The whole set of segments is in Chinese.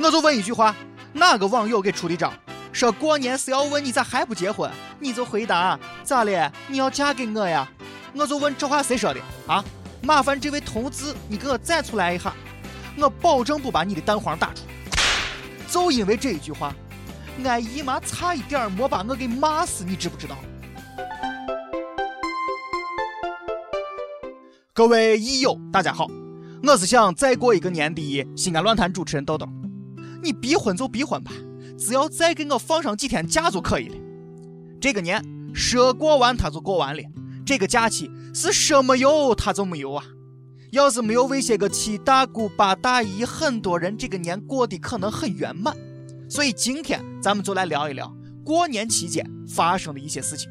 我就问一句话：哪个网友给出的招？说过年是要问你咋还不结婚，你就回答咋了？你要嫁给我呀？我就问这话谁说的啊？麻烦这位同志，你给我站出来一下，我保证不把你的蛋黄打出。就因为这一句话，俺姨妈差一点没把我给骂死，你知不知道？各位益友，大家好，我是想再过一个年的西安论坛主持人豆豆。你逼婚就逼婚吧，只要再给我放上几天假就可以了。这个年说过完它就过完了，这个假期是说没有它就没有啊。要是没有为些个七大姑八大姨，很多人这个年过得可能很圆满。所以今天咱们就来聊一聊过年期间发生的一些事情。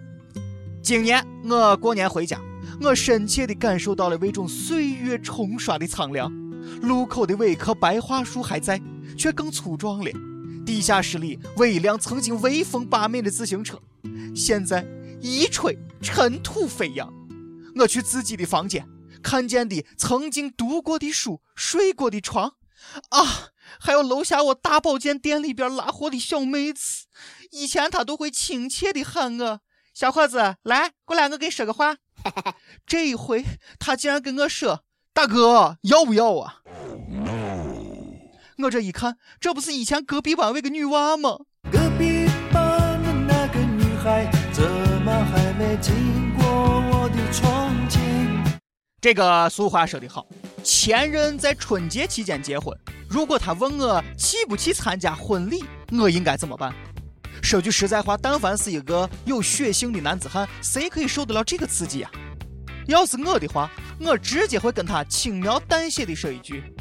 今年我过年回家。我深切地感受到了那种岁月冲刷的苍凉。路口的那棵白桦树还在，却更粗壮了。地下室里那一辆曾经威风八面的自行车，现在一吹尘土飞扬。我去自己的房间，看见的曾经读过的书、睡过的床，啊，还有楼下我大保健店里边拉货的小妹子。以前她都会亲切地喊我：“小伙子，来过来，我给你说个话。”这一回，他竟然跟我说：“大哥，要不要啊？”我这一看，这不是以前隔壁班那个女娃吗？隔壁班的那个女孩，怎么还没经过我的窗前？这个俗话说得好，前任在春节期间结婚，如果他问我去不去参加婚礼，我应该怎么办？说句实在话，但凡是一个有血性的男子汉，谁可以受得了这个刺激呀？要是我的话，我直接会跟他轻描淡写的说一句：“哈哈哈哈哈哈！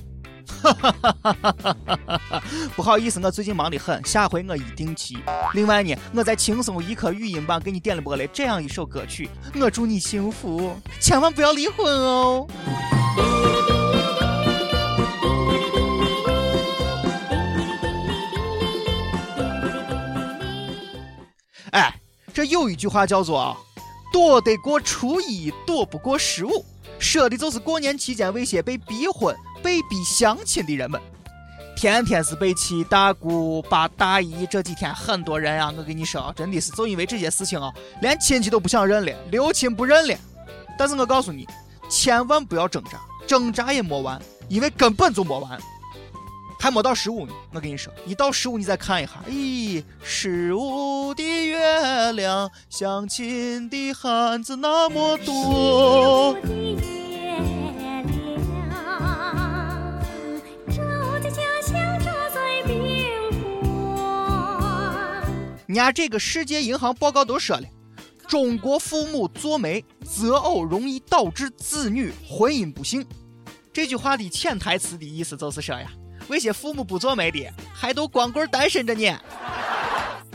不好意思，我最近忙得很，下回我一定去。”另外呢，我在轻松一刻语音版给你点了播了这样一首歌曲，我祝你幸福，千万不要离婚哦。哎，这有一句话叫做“躲得过初一，躲不过十五”，说的就是过年期间那些被逼婚、被逼相亲的人们。天天是被七大姑八大姨，这几天很多人啊，我跟你说啊，真的是就因为这些事情啊，连亲戚都不想认了，留亲不认了。但是我告诉你，千万不要挣扎，挣扎也没完，因为根本就没完。还没到十五呢，我跟你说，一到十五你再看一下，咦，十五的月亮，相亲的汉子那么多。人家这个世界银行报告都说了，中国父母做媒择偶容易导致子女婚姻不幸。这句话的潜台词的意思就是说呀。那些父母不做媒的，还都光棍单身着呢。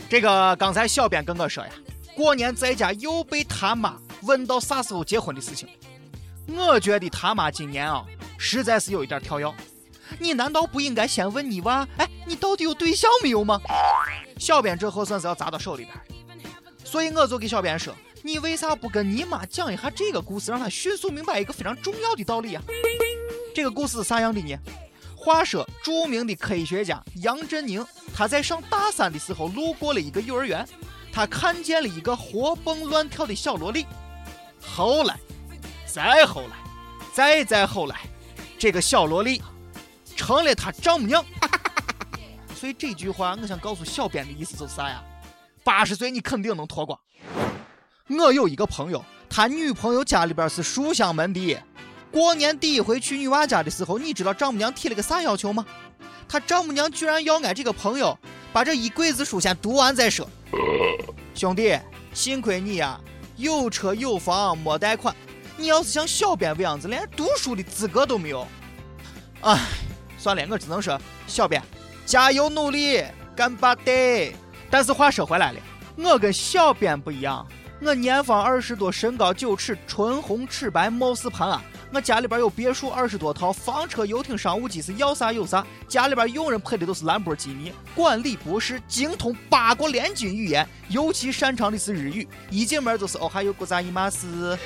这个刚才小编跟我说呀，过年在家又被他妈问到啥时候结婚的事情。我觉得他妈今年啊，实在是有一点跳跃。你难道不应该先问你娃，哎，你到底有对象没有吗？小编这货算是要砸到手里边所以我就给小编说，你为啥不跟你妈讲一下这个故事，让她迅速明白一个非常重要的道理啊？这个故事是啥样的呢？话说，著名的科学家杨振宁，他在上大三的时候路过了一个幼儿园，他看见了一个活蹦乱跳的小萝莉。后来，再后来，再再后来，这个小萝莉成了他丈母娘。所以这句话，我想告诉小编的意思就是啥呀？八十岁你肯定能脱光。我有一个朋友，他女朋友家里边是书香门第。过年第一回去女娃家的时候，你知道丈母娘提了个啥要求吗？他丈母娘居然要俺这个朋友把这一柜子书先读完再说。兄弟，幸亏你呀，有车有房没贷款。你要是像小编这样子，连读书的资格都没有。哎，算了，我只能说小编加油努力，干巴得。但是话说回来了，我跟小编不一样，我年方二十多，身高九尺，唇红齿白，貌似潘安。我家里边有别墅二十多套，房车、游艇、商务机是要啥有啥。家里边佣人配的都是兰博基尼，管理博士，精通八国联军语言，尤其擅长的是日语。一进门就是哦还有古扎伊玛斯。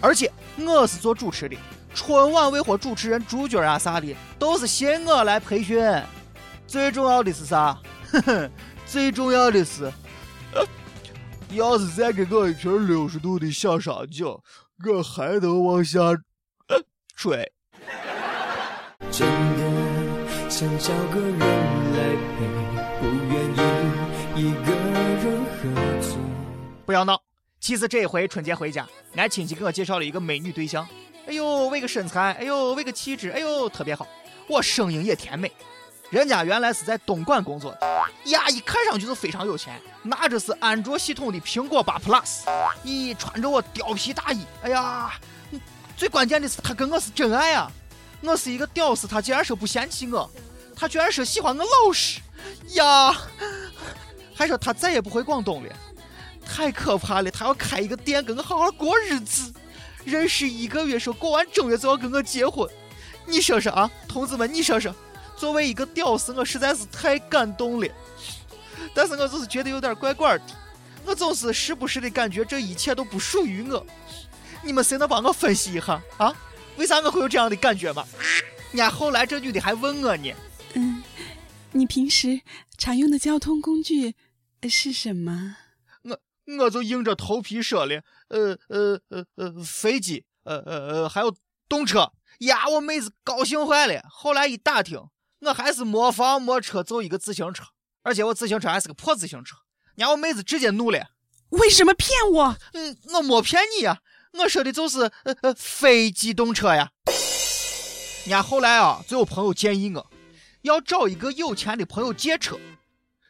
而且我是做主持的，春晚为何主持人、主角啊啥的都是信我来培训。最重要的是啥？哼哼，最重要的是，要是再给我一瓶六十度的小烧酒，我还能往下吹。真的想找个人来陪，不愿意一个人喝醉。不要闹！其实这一回春节回家，俺亲戚给我介绍了一个美女对象。哎呦，为个身材，哎呦，为个气质，哎呦，特别好。我声音也甜美。人家原来是在东莞工作的，呀，一看上去就非常有钱，拿着是安卓系统的苹果八 Plus，咦，穿着我貂皮大衣，哎呀，最关键的是他跟我是真爱啊。我是一个屌丝，他竟然说不嫌弃我，他居然说喜欢我老实呀，还说他再也不回广东了，太可怕了！他要开一个店跟我好好过日子，认识一个月说过完正月就要跟我结婚，你说说啊，同志们，你说说，作为一个屌丝，我实在是太感动了，但是我就是觉得有点怪怪的，我总是时不时的感觉这一切都不属于我，你们谁能帮我分析一下啊？为啥我会有这样的感觉嘛？伢后来这女的还问我呢。嗯，你平时常用的交通工具是什么？我我就硬着头皮说了，呃呃呃呃，飞机，呃呃呃，还有动车。呀，我妹子高兴坏了。后来一打听，我还是没房没车，就一个自行车，而且我自行车还是个破自行车。伢我妹子直接怒了。为什么骗我？嗯，我没骗你呀。我说的就是呃呃非机动车呀。伢后来啊，就有朋友建议我，要找一个有钱的朋友借车，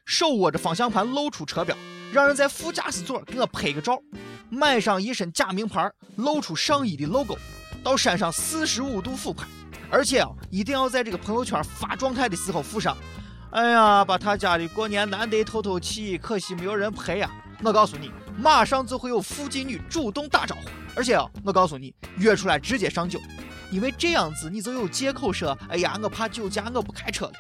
手握着方向盘露出车标，让人在副驾驶座给我拍个照，买上一身假名牌，露出上衣的 logo，到山上四十五度俯拍，而且啊，一定要在这个朋友圈发状态的时候附上。哎呀，把他家的过年难得透透气，可惜没有人陪呀。我告诉你，马上就会有附近女主动打招呼。而且啊，我告诉你，约出来直接上酒，因为这样子你就有借口说，哎呀，我怕酒驾，我不开车了。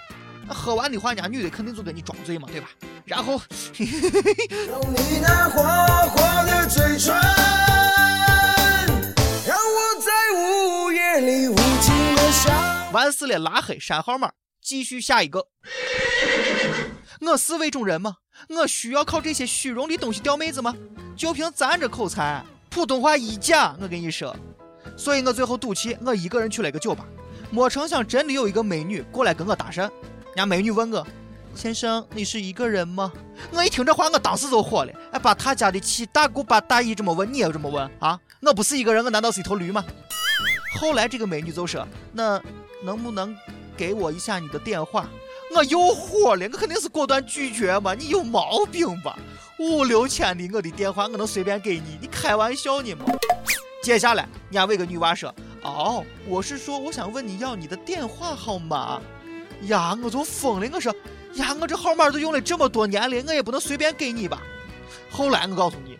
那喝完的话，人家女的肯定就跟你装醉嘛，对吧？然后，用你那火火的嘴唇，让我在午夜里无完事了，拉黑删号码，继续下一个。我是这种人吗？我需要靠这些虚荣的东西钓妹子吗？就凭咱这口才？普通话一假，我跟你说，所以我最后赌气，我一个人去了一个酒吧，没成想真的有一个美女过来跟我搭讪。人家美女问我：“先生，你是一个人吗？”我一听这话，我当时就火了，哎，把他家的七大姑八大姨这么问，你也这么问啊？我不是一个人，我难道是一头驴吗？后来这个美女就说：“那能不能给我一下你的电话？”我又火了，我肯定是果断拒绝嘛！你有毛病吧？五六千的我的电话，我能随便给你？你开玩笑呢吗？接下来，人家那个女娃说：“哦，我是说，我想问你要你的电话号码。”呀，我就疯了！我说：“呀，我这号码都用了这么多年了，我也不能随便给你吧？”后来我告诉你，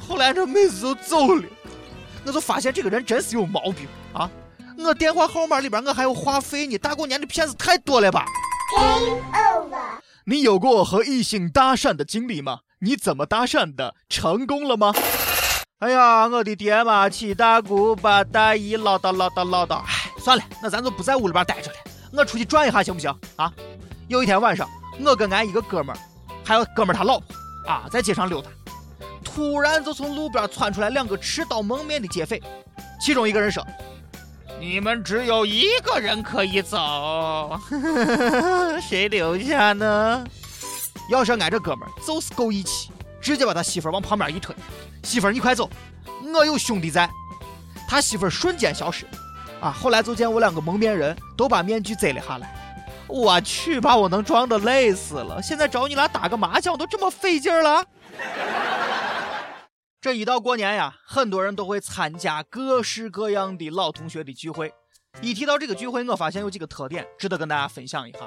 后来这妹子就走了，我就发现这个人真是有毛病啊！我电话号码里边我还有话费呢，大过年的骗子太多了吧？Game over？你有过和异性搭讪的经历吗？你怎么搭讪的？成功了吗？哎呀，我的爹妈，七大姑八大姨唠叨唠叨唠叨。哎，算了，那咱就不在屋里边待着了，我出去转一下行不行？啊？有一天晚上，我跟俺一个哥们儿，还有哥们儿他老婆啊，在街上溜达，突然就从路边窜出来两个持刀蒙面的劫匪，其中一个人说。你们只有一个人可以走，谁留下呢？要是俺这哥们儿就是够义气，直接把他媳妇儿往旁边一推，媳妇儿你快走，我有兄弟在。他媳妇儿瞬间消失，啊！后来就见我两个蒙面人都把面具摘了下来。我去，把我能装的累死了。现在找你俩打个麻将都这么费劲了。这一到过年呀，很多人都会参加各式各样的老同学的聚会。一提到这个聚会，我发现有几个特点值得跟大家分享一下。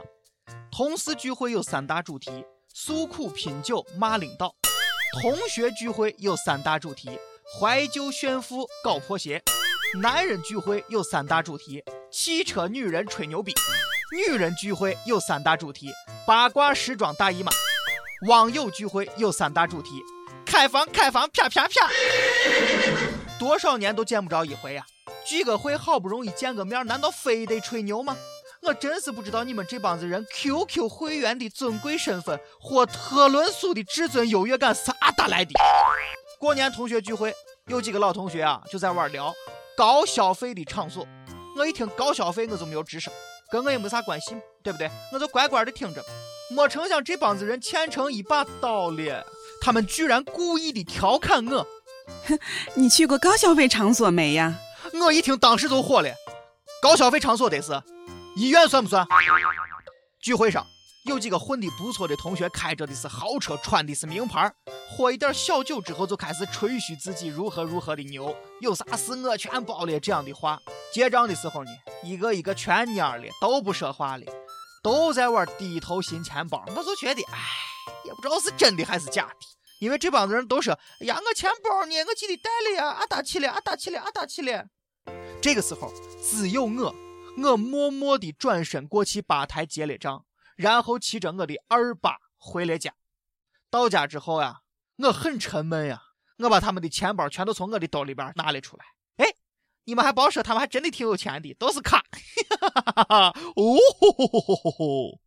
同事聚会有三大主题：诉苦、拼酒、骂领导；同学聚会有三大主题：怀旧、炫富、搞破鞋；男人聚会有三大主题：汽车、女人、吹牛逼；女人聚会有三大主题：八卦、时装、大姨妈；网友聚会有三大主题。开房开房啪啪啪，多少年都见不着一回呀！聚个会好不容易见个面，难道非得吹牛吗？我真是不知道你们这帮子人 QQ 会员的尊贵身份或特仑苏的至尊优越感是咋打来的？过年同学聚会，有几个老同学啊就在玩聊高消费的场所。我一听高消费，我就没有吱声，跟我也没啥关系，对不对？我就乖乖的听着。没成想这帮子人欠成一把刀了，他们居然故意的调侃我。你去过高消费场所没呀？我一听当时就火了。高消费场所得是医院算不算？聚会上有几个混的不错的同学，开着的是豪车，穿的是名牌，喝一点小酒之后就开始吹嘘自己如何如何的牛，有啥事我全包了这样的话。结账的时候呢，一个一个全蔫了，都不说话了。都在玩低头寻钱包，我就觉得，哎，也不知道是真的还是假的。因为这帮子人都说，哎呀，我钱包呢？我记得带了呀，啊打起了，啊打起了，啊打起了。这个时候，只有我，我默默地转身过去吧台结了账，然后骑着我的二八回了家。到家之后呀，我很沉闷呀，我把他们的钱包全都从我的兜里边拿了出来。哎你们还别说，他们还真的挺有钱的，都是卡。哈哈哈哈哈哈哦吼吼吼吼吼，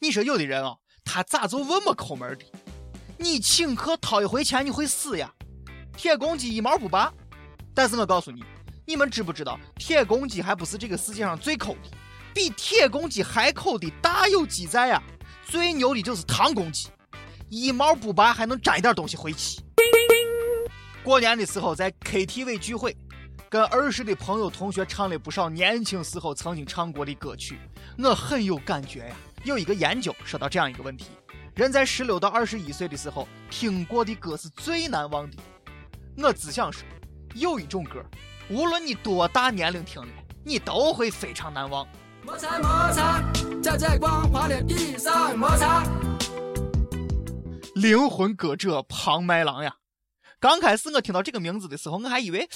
你说有的人啊，他咋就这么抠门的？你请客掏一回钱，你会死呀？铁公鸡一毛不拔。但是我告诉你，你们知不知道，铁公鸡还不是这个世界上最抠的，比铁公鸡还抠的大有几在呀！最牛的就是唐公鸡，一毛不拔还能沾一点东西回去。过年的时候在 KTV 聚会。跟儿时的朋友同学唱了不少年轻时候曾经唱过的歌曲，我很有感觉呀。有一个研究说到这样一个问题：人在十六到二十一岁的时候听过的歌是最难忘的。我只想说，有一种歌，无论你多大年龄听了，你都会非常难忘。摩擦摩擦，在在光滑的地上摩擦。灵魂歌者庞麦郎呀。刚开始我听到这个名字的时候，我还以为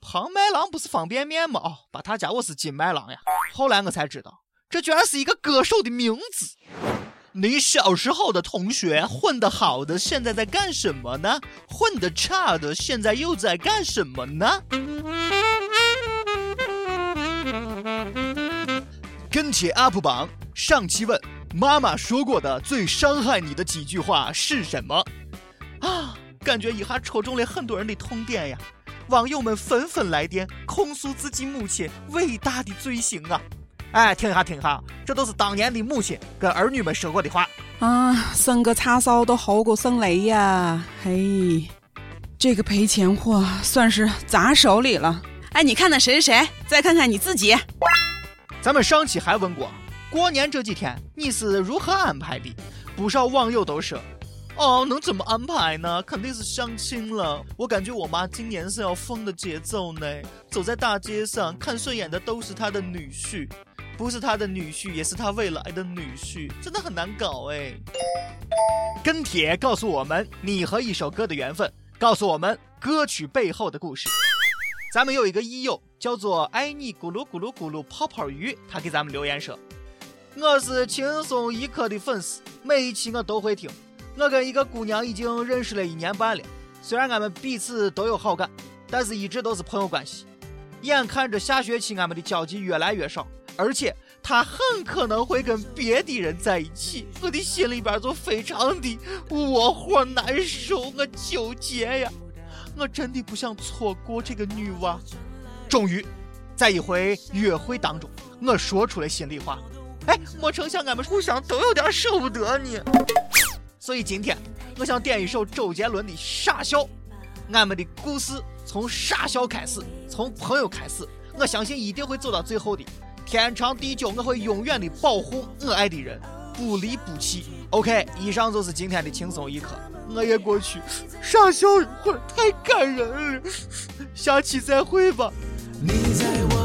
庞麦郎不是方便面吗？哦，把他家我是金麦郎呀。后来我才知道，这居然是一个歌手的名字。你小时候的同学混得好的现在在干什么呢？混得差的现在又在干什么呢？跟帖 UP 榜上期问妈妈说过的最伤害你的几句话是什么？啊！感觉一下戳中了很多人的痛点呀！网友们纷纷来电控诉自己母亲伟大的罪行啊！哎，听一下，听一下，这都是当年的母亲跟儿女们说过的话啊！生个叉烧都好过生雷呀！嘿，这个赔钱货算是砸手里了。哎，你看看谁谁谁，再看看你自己。咱们上期还问过，过年这几天你是如何安排的？不少网友都说。哦，能怎么安排呢？肯定是相亲了。我感觉我妈今年是要疯的节奏呢。走在大街上，看顺眼的都是她的女婿，不是他的女婿，也是他未来的女婿，真的很难搞哎。跟帖告诉我们你和一首歌的缘分，告诉我们歌曲背后的故事。咱们有一个益友叫做爱你咕噜咕噜咕噜泡泡鱼，他给咱们留言说：“我是轻松一刻的粉丝，每一期我都会听。”我跟一个姑娘已经认识了一年半了，虽然俺们彼此都有好感，但是一直都是朋友关系。眼看着下学期俺们的交集越来越少，而且他很可能会跟别的人在一起，我的心里边就非常的窝火难受，我纠结呀，我真的不想错过这个女娃。终于，在一回约会当中，我说出了心里话。哎，没成想俺们互相都有点舍不得你。所以今天我想点一首周杰伦的《傻笑》，俺们的故事从傻笑开始，从朋友开始，我相信一定会走到最后的。天长地久，我会永远的保护我爱的人，不离不弃。OK，以上就是今天的轻松一刻，我也过去傻笑一会儿，太感人了。下期再会吧。你在我